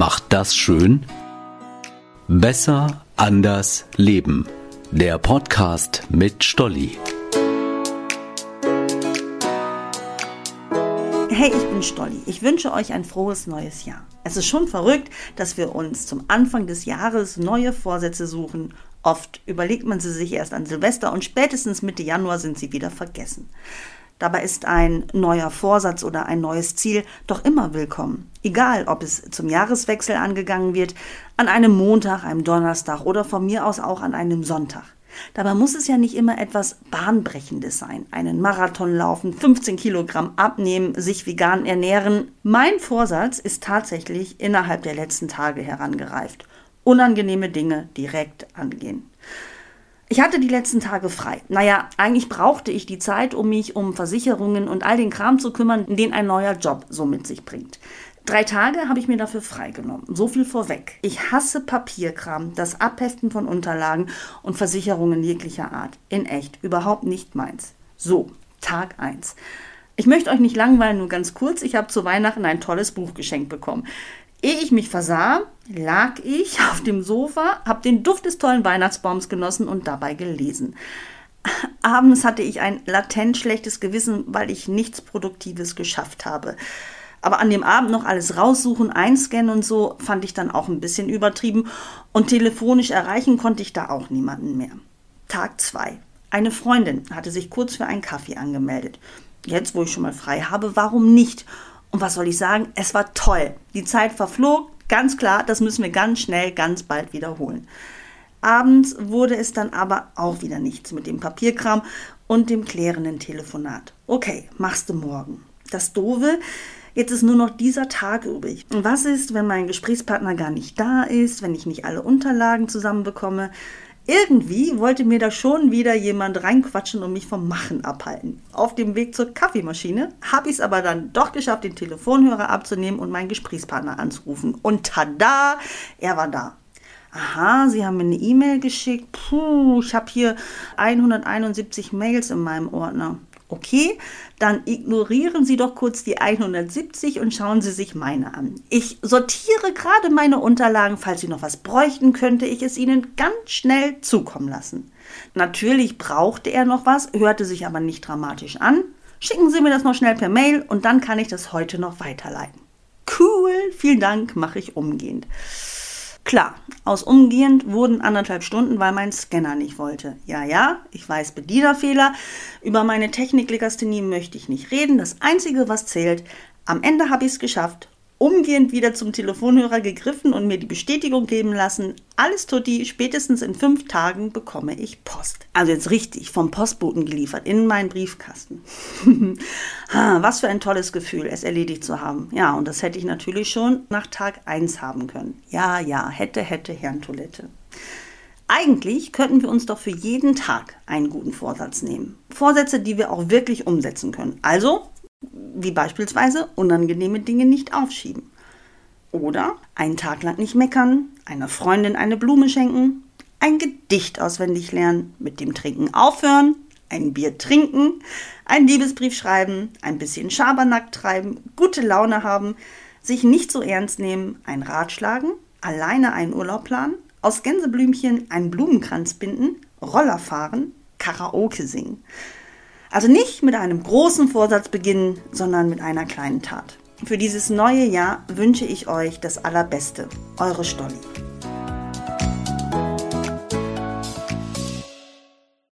macht das schön? Besser, anders, leben. Der Podcast mit Stolli. Hey, ich bin Stolli. Ich wünsche euch ein frohes neues Jahr. Es ist schon verrückt, dass wir uns zum Anfang des Jahres neue Vorsätze suchen. Oft überlegt man sie sich erst an Silvester und spätestens Mitte Januar sind sie wieder vergessen. Dabei ist ein neuer Vorsatz oder ein neues Ziel doch immer willkommen. Egal, ob es zum Jahreswechsel angegangen wird, an einem Montag, einem Donnerstag oder von mir aus auch an einem Sonntag. Dabei muss es ja nicht immer etwas Bahnbrechendes sein. Einen Marathon laufen, 15 Kilogramm abnehmen, sich vegan ernähren. Mein Vorsatz ist tatsächlich innerhalb der letzten Tage herangereift. Unangenehme Dinge direkt angehen. Ich hatte die letzten Tage frei. Naja, eigentlich brauchte ich die Zeit, um mich um Versicherungen und all den Kram zu kümmern, den ein neuer Job so mit sich bringt. Drei Tage habe ich mir dafür freigenommen. So viel vorweg. Ich hasse Papierkram, das Abheften von Unterlagen und Versicherungen jeglicher Art. In echt, überhaupt nicht meins. So, Tag 1. Ich möchte euch nicht langweilen, nur ganz kurz. Ich habe zu Weihnachten ein tolles Buch geschenkt bekommen. Ehe ich mich versah, lag ich auf dem Sofa, habe den Duft des tollen Weihnachtsbaums genossen und dabei gelesen. Abends hatte ich ein latent schlechtes Gewissen, weil ich nichts Produktives geschafft habe. Aber an dem Abend noch alles raussuchen, einscannen und so fand ich dann auch ein bisschen übertrieben und telefonisch erreichen konnte ich da auch niemanden mehr. Tag 2. Eine Freundin hatte sich kurz für einen Kaffee angemeldet. Jetzt, wo ich schon mal frei habe, warum nicht? Und was soll ich sagen? Es war toll. Die Zeit verflog, ganz klar, das müssen wir ganz schnell, ganz bald wiederholen. Abends wurde es dann aber auch wieder nichts mit dem Papierkram und dem klärenden Telefonat. Okay, machst du morgen. Das Doofe, jetzt ist nur noch dieser Tag übrig. Und was ist, wenn mein Gesprächspartner gar nicht da ist, wenn ich nicht alle Unterlagen zusammenbekomme? Irgendwie wollte mir da schon wieder jemand reinquatschen und mich vom Machen abhalten. Auf dem Weg zur Kaffeemaschine habe ich es aber dann doch geschafft, den Telefonhörer abzunehmen und meinen Gesprächspartner anzurufen. Und tada, er war da. Aha, Sie haben mir eine E-Mail geschickt. Puh, ich habe hier 171 Mails in meinem Ordner. Okay, dann ignorieren Sie doch kurz die 170 und schauen Sie sich meine an. Ich sortiere gerade meine Unterlagen. Falls Sie noch was bräuchten, könnte ich es Ihnen ganz schnell zukommen lassen. Natürlich brauchte er noch was, hörte sich aber nicht dramatisch an. Schicken Sie mir das noch schnell per Mail und dann kann ich das heute noch weiterleiten. Cool, vielen Dank, mache ich umgehend. Klar, aus umgehend wurden anderthalb Stunden, weil mein Scanner nicht wollte. Ja, ja, ich weiß Bedienerfehler. Über meine Techniklegasthenie möchte ich nicht reden. Das Einzige, was zählt, am Ende habe ich es geschafft umgehend wieder zum Telefonhörer gegriffen und mir die Bestätigung geben lassen, alles tutti, spätestens in fünf Tagen bekomme ich Post. Also jetzt richtig, vom Postboten geliefert, in meinen Briefkasten. Was für ein tolles Gefühl, es erledigt zu haben. Ja, und das hätte ich natürlich schon nach Tag 1 haben können. Ja, ja, hätte, hätte, Herrentoilette. Eigentlich könnten wir uns doch für jeden Tag einen guten Vorsatz nehmen. Vorsätze, die wir auch wirklich umsetzen können. Also wie beispielsweise unangenehme Dinge nicht aufschieben. Oder einen Tag lang nicht meckern, einer Freundin eine Blume schenken, ein Gedicht auswendig lernen, mit dem Trinken aufhören, ein Bier trinken, einen Liebesbrief schreiben, ein bisschen Schabernack treiben, gute Laune haben, sich nicht so ernst nehmen, ein Rad schlagen, alleine einen Urlaub planen, aus Gänseblümchen einen Blumenkranz binden, Roller fahren, Karaoke singen. Also nicht mit einem großen Vorsatz beginnen, sondern mit einer kleinen Tat. Für dieses neue Jahr wünsche ich euch das Allerbeste. Eure Stolli.